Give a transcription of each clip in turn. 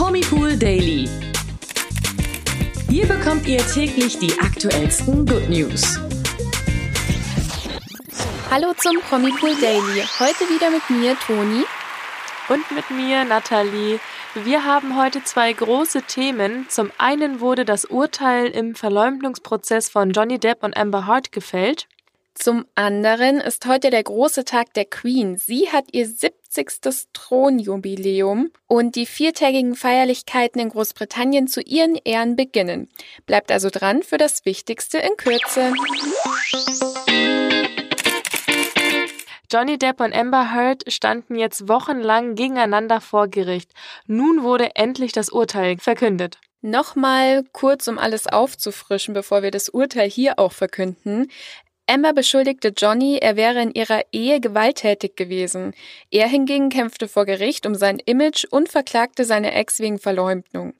Promipool Daily. Hier bekommt ihr täglich die aktuellsten Good News. Hallo zum Promipool Daily. Heute wieder mit mir, Toni. Und mit mir, Nathalie. Wir haben heute zwei große Themen. Zum einen wurde das Urteil im Verleumdungsprozess von Johnny Depp und Amber Hart gefällt. Zum anderen ist heute der große Tag der Queen. Sie hat ihr 70. Thronjubiläum und die viertägigen Feierlichkeiten in Großbritannien zu ihren Ehren beginnen. Bleibt also dran für das Wichtigste in Kürze. Johnny Depp und Amber Heard standen jetzt wochenlang gegeneinander vor Gericht. Nun wurde endlich das Urteil verkündet. Nochmal kurz, um alles aufzufrischen, bevor wir das Urteil hier auch verkünden. Amber beschuldigte Johnny, er wäre in ihrer Ehe gewalttätig gewesen. Er hingegen kämpfte vor Gericht um sein Image und verklagte seine Ex wegen Verleumdung.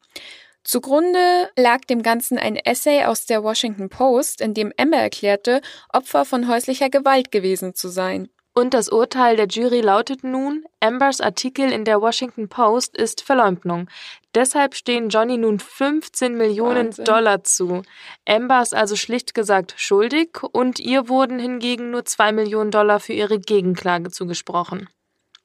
Zugrunde lag dem Ganzen ein Essay aus der Washington Post, in dem Amber erklärte, Opfer von häuslicher Gewalt gewesen zu sein. Und das Urteil der Jury lautet nun, Ambers Artikel in der Washington Post ist Verleumdung. Deshalb stehen Johnny nun 15 Millionen Wahnsinn. Dollar zu. Amber ist also schlicht gesagt schuldig und ihr wurden hingegen nur 2 Millionen Dollar für ihre Gegenklage zugesprochen.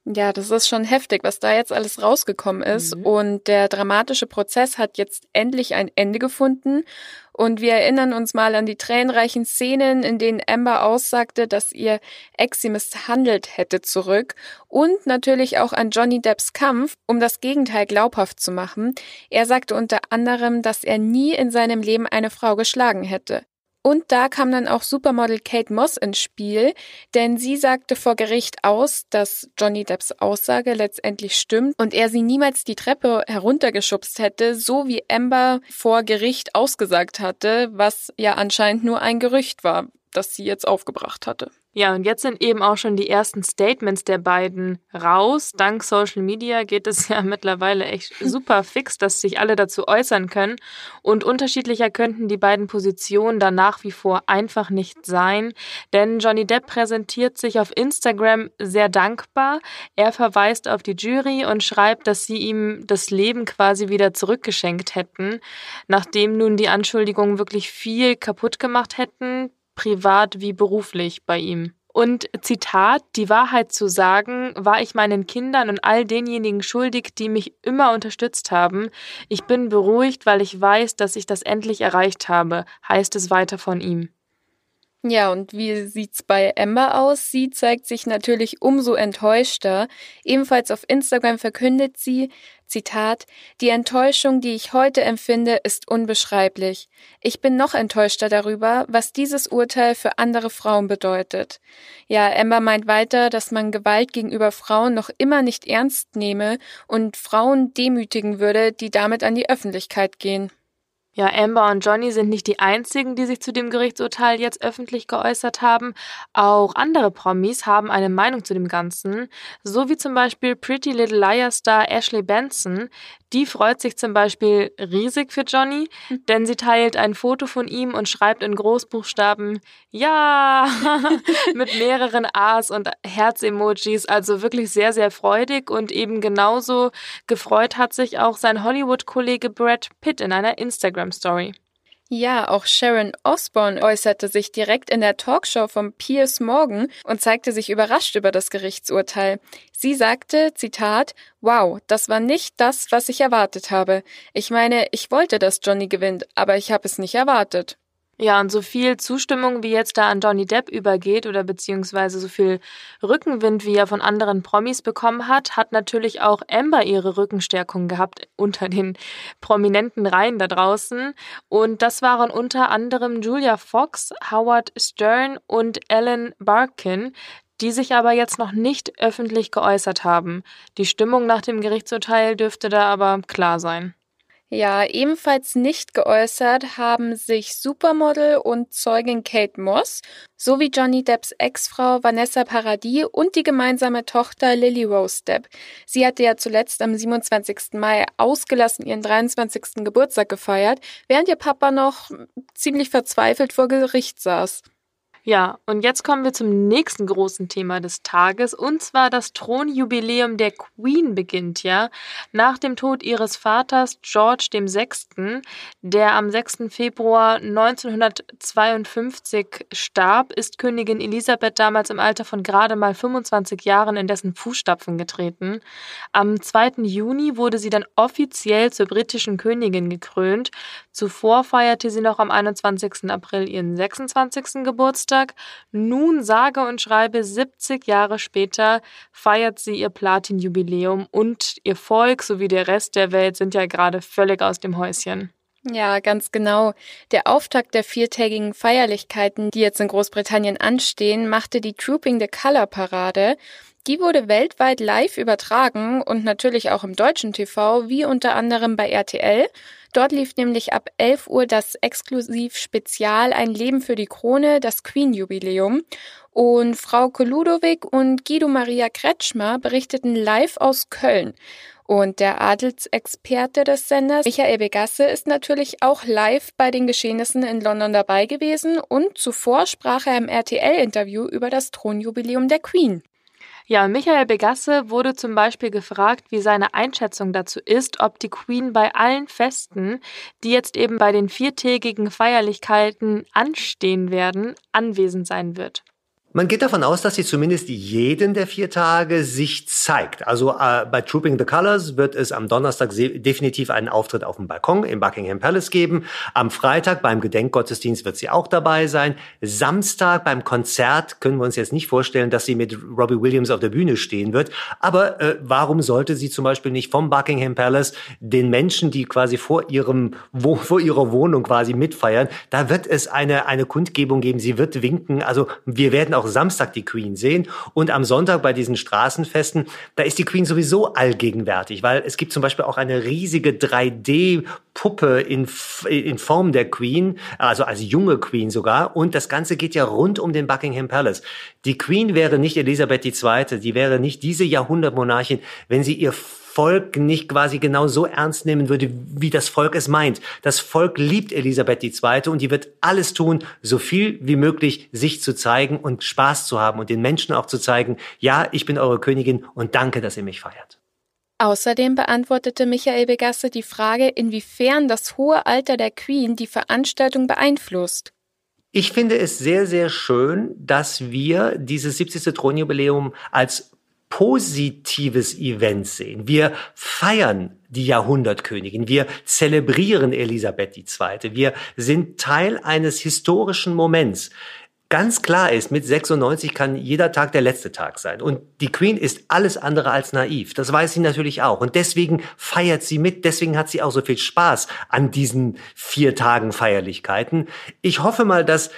Ja, das ist schon heftig, was da jetzt alles rausgekommen ist. Mhm. Und der dramatische Prozess hat jetzt endlich ein Ende gefunden. Und wir erinnern uns mal an die tränenreichen Szenen, in denen Amber aussagte, dass ihr Ex sie misshandelt hätte zurück. Und natürlich auch an Johnny Depps Kampf, um das Gegenteil glaubhaft zu machen. Er sagte unter anderem, dass er nie in seinem Leben eine Frau geschlagen hätte. Und da kam dann auch Supermodel Kate Moss ins Spiel, denn sie sagte vor Gericht aus, dass Johnny Depps Aussage letztendlich stimmt und er sie niemals die Treppe heruntergeschubst hätte, so wie Amber vor Gericht ausgesagt hatte, was ja anscheinend nur ein Gerücht war, das sie jetzt aufgebracht hatte. Ja, und jetzt sind eben auch schon die ersten Statements der beiden raus. Dank Social Media geht es ja mittlerweile echt super fix, dass sich alle dazu äußern können. Und unterschiedlicher könnten die beiden Positionen dann nach wie vor einfach nicht sein. Denn Johnny Depp präsentiert sich auf Instagram sehr dankbar. Er verweist auf die Jury und schreibt, dass sie ihm das Leben quasi wieder zurückgeschenkt hätten, nachdem nun die Anschuldigungen wirklich viel kaputt gemacht hätten privat wie beruflich bei ihm. Und Zitat, die Wahrheit zu sagen, war ich meinen Kindern und all denjenigen schuldig, die mich immer unterstützt haben. Ich bin beruhigt, weil ich weiß, dass ich das endlich erreicht habe, heißt es weiter von ihm. Ja, und wie sieht's bei Amber aus? Sie zeigt sich natürlich umso enttäuschter. Ebenfalls auf Instagram verkündet sie, Zitat, die Enttäuschung, die ich heute empfinde, ist unbeschreiblich. Ich bin noch enttäuschter darüber, was dieses Urteil für andere Frauen bedeutet. Ja, Amber meint weiter, dass man Gewalt gegenüber Frauen noch immer nicht ernst nehme und Frauen demütigen würde, die damit an die Öffentlichkeit gehen. Ja, Amber und Johnny sind nicht die einzigen, die sich zu dem Gerichtsurteil jetzt öffentlich geäußert haben. Auch andere Promis haben eine Meinung zu dem Ganzen, so wie zum Beispiel Pretty Little Liar Star Ashley Benson. Die freut sich zum Beispiel riesig für Johnny, denn sie teilt ein Foto von ihm und schreibt in Großbuchstaben Ja mit mehreren A's und Herz-Emojis. Also wirklich sehr, sehr freudig und eben genauso gefreut hat sich auch sein Hollywood-Kollege Brad Pitt in einer Instagram-Story. Ja, auch Sharon Osbourne äußerte sich direkt in der Talkshow von Piers Morgan und zeigte sich überrascht über das Gerichtsurteil. Sie sagte, Zitat, Wow, das war nicht das, was ich erwartet habe. Ich meine, ich wollte, dass Johnny gewinnt, aber ich habe es nicht erwartet. Ja, und so viel Zustimmung, wie jetzt da an Johnny Depp übergeht oder beziehungsweise so viel Rückenwind, wie er von anderen Promis bekommen hat, hat natürlich auch Amber ihre Rückenstärkung gehabt unter den prominenten Reihen da draußen. Und das waren unter anderem Julia Fox, Howard Stern und Ellen Barkin, die sich aber jetzt noch nicht öffentlich geäußert haben. Die Stimmung nach dem Gerichtsurteil dürfte da aber klar sein. Ja, ebenfalls nicht geäußert haben sich Supermodel und Zeugin Kate Moss sowie Johnny Depps Ex-Frau Vanessa Paradis und die gemeinsame Tochter Lily Rose Depp. Sie hatte ja zuletzt am 27. Mai ausgelassen ihren 23. Geburtstag gefeiert, während ihr Papa noch ziemlich verzweifelt vor Gericht saß. Ja, und jetzt kommen wir zum nächsten großen Thema des Tages, und zwar das Thronjubiläum der Queen beginnt ja. Nach dem Tod ihres Vaters George VI., der am 6. Februar 1952 starb, ist Königin Elisabeth damals im Alter von gerade mal 25 Jahren in dessen Fußstapfen getreten. Am 2. Juni wurde sie dann offiziell zur britischen Königin gekrönt. Zuvor feierte sie noch am 21. April ihren 26. Geburtstag Geburtstag. Nun sage und schreibe 70 Jahre später feiert sie ihr Platin-Jubiläum und ihr Volk sowie der Rest der Welt sind ja gerade völlig aus dem Häuschen. Ja, ganz genau. Der Auftakt der viertägigen Feierlichkeiten, die jetzt in Großbritannien anstehen, machte die Trooping the Color Parade. Die wurde weltweit live übertragen und natürlich auch im deutschen TV, wie unter anderem bei RTL. Dort lief nämlich ab 11 Uhr das Exklusiv-Spezial Ein Leben für die Krone, das Queen-Jubiläum. Und Frau Koludovic und Guido Maria Kretschmer berichteten live aus Köln. Und der Adelsexperte des Senders, Michael Begasse, ist natürlich auch live bei den Geschehnissen in London dabei gewesen und zuvor sprach er im RTL-Interview über das Thronjubiläum der Queen. Ja, Michael Begasse wurde zum Beispiel gefragt, wie seine Einschätzung dazu ist, ob die Queen bei allen Festen, die jetzt eben bei den viertägigen Feierlichkeiten anstehen werden, anwesend sein wird. Man geht davon aus, dass sie zumindest jeden der vier Tage sich zeigt. Also äh, bei Trooping the Colors wird es am Donnerstag definitiv einen Auftritt auf dem Balkon im Buckingham Palace geben. Am Freitag beim Gedenkgottesdienst wird sie auch dabei sein. Samstag beim Konzert können wir uns jetzt nicht vorstellen, dass sie mit Robbie Williams auf der Bühne stehen wird. Aber äh, warum sollte sie zum Beispiel nicht vom Buckingham Palace den Menschen, die quasi vor ihrem wo, vor ihrer Wohnung quasi mitfeiern, da wird es eine eine Kundgebung geben. Sie wird winken. Also wir werden auch auch Samstag die Queen sehen und am Sonntag bei diesen Straßenfesten, da ist die Queen sowieso allgegenwärtig, weil es gibt zum Beispiel auch eine riesige 3D-Puppe in, in Form der Queen, also als junge Queen sogar und das Ganze geht ja rund um den Buckingham Palace. Die Queen wäre nicht Elisabeth II., die wäre nicht diese Jahrhundertmonarchin, wenn sie ihr Volk nicht quasi genau so ernst nehmen würde, wie das Volk es meint. Das Volk liebt Elisabeth II. und die wird alles tun, so viel wie möglich sich zu zeigen und Spaß zu haben und den Menschen auch zu zeigen, ja, ich bin eure Königin und danke, dass ihr mich feiert. Außerdem beantwortete Michael Begasse die Frage, inwiefern das hohe Alter der Queen die Veranstaltung beeinflusst. Ich finde es sehr, sehr schön, dass wir dieses 70. Thronjubiläum als positives Event sehen. Wir feiern die Jahrhundertkönigin. Wir zelebrieren Elisabeth II. Wir sind Teil eines historischen Moments. Ganz klar ist, mit 96 kann jeder Tag der letzte Tag sein. Und die Queen ist alles andere als naiv. Das weiß sie natürlich auch. Und deswegen feiert sie mit. Deswegen hat sie auch so viel Spaß an diesen vier Tagen Feierlichkeiten. Ich hoffe mal, dass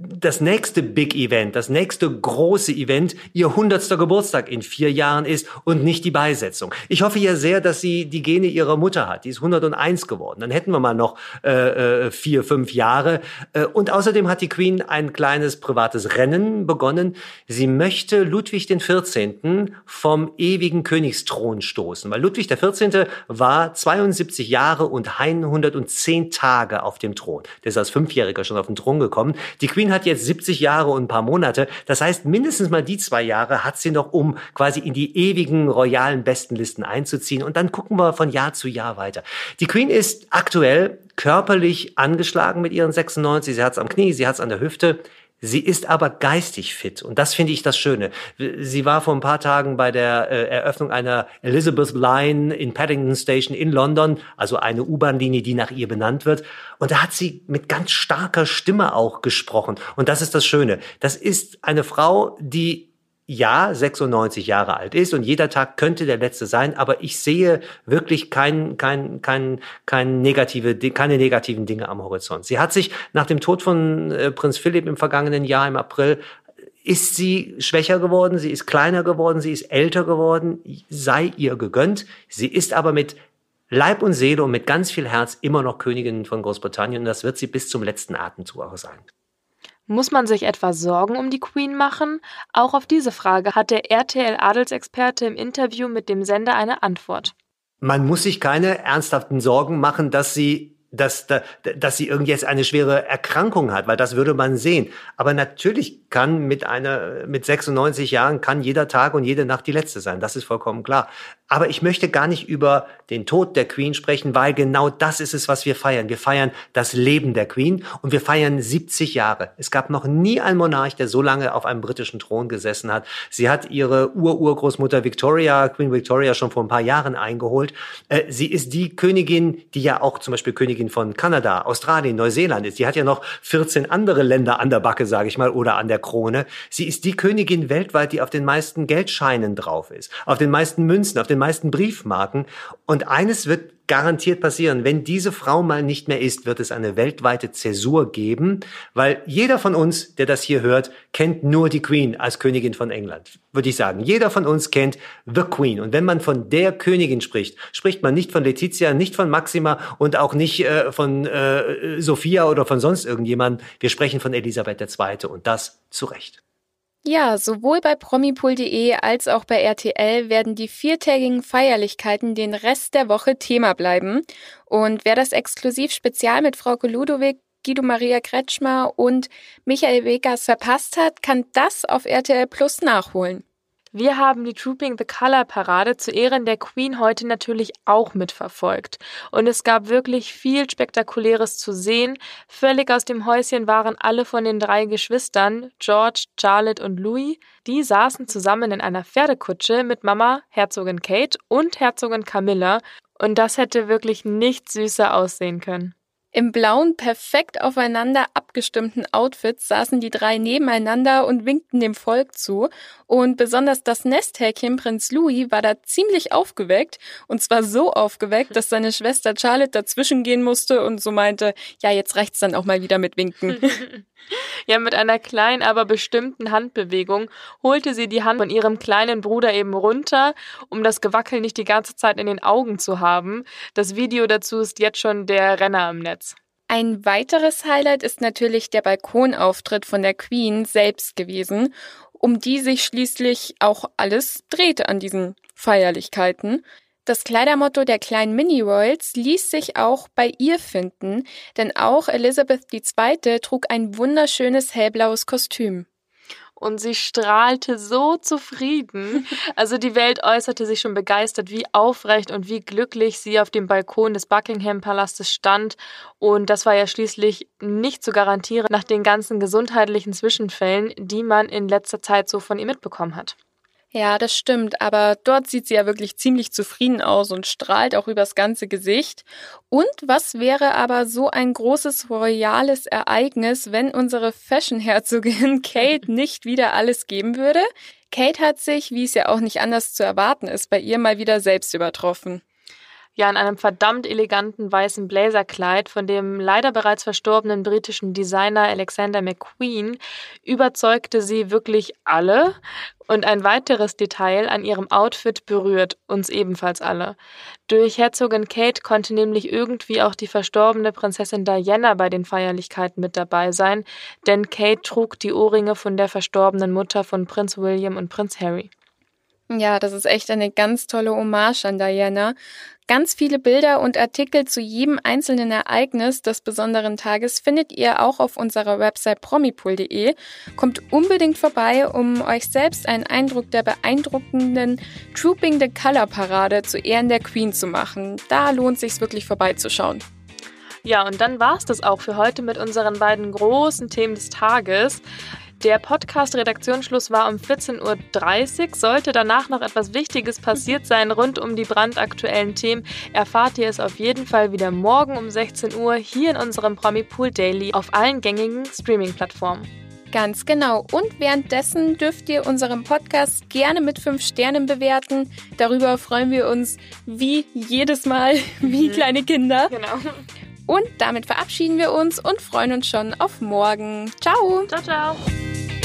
das nächste Big Event, das nächste große Event ihr hundertster Geburtstag in vier Jahren ist und nicht die Beisetzung. Ich hoffe ja sehr, dass sie die Gene ihrer Mutter hat. Die ist 101 geworden. Dann hätten wir mal noch äh, äh, vier, fünf Jahre. Äh, und außerdem hat die Queen ein kleines privates Rennen begonnen. Sie möchte Ludwig den 14. vom ewigen Königsthron stoßen, weil Ludwig der 14. war 72 Jahre und 110 Tage auf dem Thron. Der ist als Fünfjähriger schon auf den Thron gekommen. Die Queen Queen hat jetzt 70 Jahre und ein paar Monate. Das heißt, mindestens mal die zwei Jahre hat sie noch, um quasi in die ewigen royalen Bestenlisten einzuziehen. Und dann gucken wir von Jahr zu Jahr weiter. Die Queen ist aktuell körperlich angeschlagen mit ihren 96. Sie hat es am Knie, sie hat es an der Hüfte. Sie ist aber geistig fit und das finde ich das Schöne. Sie war vor ein paar Tagen bei der äh, Eröffnung einer Elizabeth Line in Paddington Station in London, also eine U-Bahn-Linie, die nach ihr benannt wird. Und da hat sie mit ganz starker Stimme auch gesprochen. Und das ist das Schöne. Das ist eine Frau, die ja 96 Jahre alt ist und jeder Tag könnte der letzte sein, aber ich sehe wirklich kein, kein, kein, kein negative, keine negativen Dinge am Horizont. Sie hat sich nach dem Tod von äh, Prinz Philipp im vergangenen Jahr im April ist sie schwächer geworden, sie ist kleiner geworden, sie ist älter geworden, sei ihr gegönnt. Sie ist aber mit Leib und Seele und mit ganz viel Herz immer noch Königin von Großbritannien und das wird sie bis zum letzten Atemzug auch sein. Muss man sich etwa Sorgen um die Queen machen? Auch auf diese Frage hat der RTL-Adelsexperte im Interview mit dem Sender eine Antwort. Man muss sich keine ernsthaften Sorgen machen, dass sie dass, dass sie irgendwie jetzt eine schwere Erkrankung hat, weil das würde man sehen. Aber natürlich kann mit einer, mit 96 Jahren kann jeder Tag und jede Nacht die letzte sein. Das ist vollkommen klar. Aber ich möchte gar nicht über den Tod der Queen sprechen, weil genau das ist es, was wir feiern. Wir feiern das Leben der Queen und wir feiern 70 Jahre. Es gab noch nie einen Monarch, der so lange auf einem britischen Thron gesessen hat. Sie hat ihre Ururgroßmutter Victoria, Queen Victoria, schon vor ein paar Jahren eingeholt. Äh, sie ist die Königin, die ja auch zum Beispiel Königin von Kanada, Australien, Neuseeland ist. Sie hat ja noch 14 andere Länder an der Backe, sage ich mal, oder an der Krone. Sie ist die Königin weltweit, die auf den meisten Geldscheinen drauf ist, auf den meisten Münzen, auf den meisten Briefmarken. Und eines wird garantiert passieren. Wenn diese Frau mal nicht mehr ist, wird es eine weltweite Zäsur geben, weil jeder von uns, der das hier hört, kennt nur die Queen als Königin von England. Würde ich sagen. Jeder von uns kennt The Queen. Und wenn man von der Königin spricht, spricht man nicht von Letizia, nicht von Maxima und auch nicht äh, von äh, Sophia oder von sonst irgendjemandem. Wir sprechen von Elisabeth II. und das zu Recht. Ja, sowohl bei promipool.de als auch bei RTL werden die viertägigen Feierlichkeiten den Rest der Woche Thema bleiben. Und wer das Exklusiv-Spezial mit Frau Ludowig, Guido Maria Kretschmer und Michael Vegas verpasst hat, kann das auf RTL Plus nachholen. Wir haben die Trooping the Color Parade zu Ehren der Queen heute natürlich auch mitverfolgt. Und es gab wirklich viel Spektakuläres zu sehen. Völlig aus dem Häuschen waren alle von den drei Geschwistern, George, Charlotte und Louis. Die saßen zusammen in einer Pferdekutsche mit Mama, Herzogin Kate und Herzogin Camilla. Und das hätte wirklich nicht süßer aussehen können. Im blauen, perfekt aufeinander abgestimmten Outfit saßen die drei nebeneinander und winkten dem Volk zu. Und besonders das Nesthäkchen Prinz Louis war da ziemlich aufgeweckt. Und zwar so aufgeweckt, dass seine Schwester Charlotte dazwischen gehen musste und so meinte, ja, jetzt reicht's dann auch mal wieder mit Winken. Ja, mit einer kleinen, aber bestimmten Handbewegung holte sie die Hand von ihrem kleinen Bruder eben runter, um das Gewackel nicht die ganze Zeit in den Augen zu haben. Das Video dazu ist jetzt schon der Renner im Netz. Ein weiteres Highlight ist natürlich der Balkonauftritt von der Queen selbst gewesen, um die sich schließlich auch alles drehte an diesen Feierlichkeiten. Das Kleidermotto der kleinen Mini-Royals ließ sich auch bei ihr finden, denn auch Elizabeth II. trug ein wunderschönes hellblaues Kostüm. Und sie strahlte so zufrieden. Also die Welt äußerte sich schon begeistert, wie aufrecht und wie glücklich sie auf dem Balkon des Buckingham-Palastes stand. Und das war ja schließlich nicht zu garantieren nach den ganzen gesundheitlichen Zwischenfällen, die man in letzter Zeit so von ihr mitbekommen hat. Ja, das stimmt, aber dort sieht sie ja wirklich ziemlich zufrieden aus und strahlt auch übers ganze Gesicht. Und was wäre aber so ein großes royales Ereignis, wenn unsere Fashion-Herzogin Kate nicht wieder alles geben würde? Kate hat sich, wie es ja auch nicht anders zu erwarten ist, bei ihr mal wieder selbst übertroffen ja in einem verdammt eleganten weißen Blazerkleid von dem leider bereits verstorbenen britischen Designer Alexander McQueen überzeugte sie wirklich alle. Und ein weiteres Detail an ihrem Outfit berührt uns ebenfalls alle. Durch Herzogin Kate konnte nämlich irgendwie auch die verstorbene Prinzessin Diana bei den Feierlichkeiten mit dabei sein, denn Kate trug die Ohrringe von der verstorbenen Mutter von Prinz William und Prinz Harry. Ja, das ist echt eine ganz tolle Hommage an Diana. Ganz viele Bilder und Artikel zu jedem einzelnen Ereignis des besonderen Tages findet ihr auch auf unserer Website promipool.de. Kommt unbedingt vorbei, um euch selbst einen Eindruck der beeindruckenden Trooping the Color Parade zu Ehren der Queen zu machen. Da lohnt sich's wirklich vorbeizuschauen. Ja, und dann war's das auch für heute mit unseren beiden großen Themen des Tages. Der Podcast-Redaktionsschluss war um 14.30 Uhr. Sollte danach noch etwas Wichtiges passiert sein rund um die brandaktuellen Themen, erfahrt ihr es auf jeden Fall wieder morgen um 16 Uhr hier in unserem Promi Pool Daily auf allen gängigen Streaming-Plattformen. Ganz genau. Und währenddessen dürft ihr unseren Podcast gerne mit fünf Sternen bewerten. Darüber freuen wir uns wie jedes Mal, wie mhm. kleine Kinder. Genau. Und damit verabschieden wir uns und freuen uns schon auf morgen. Ciao. Ciao, ciao.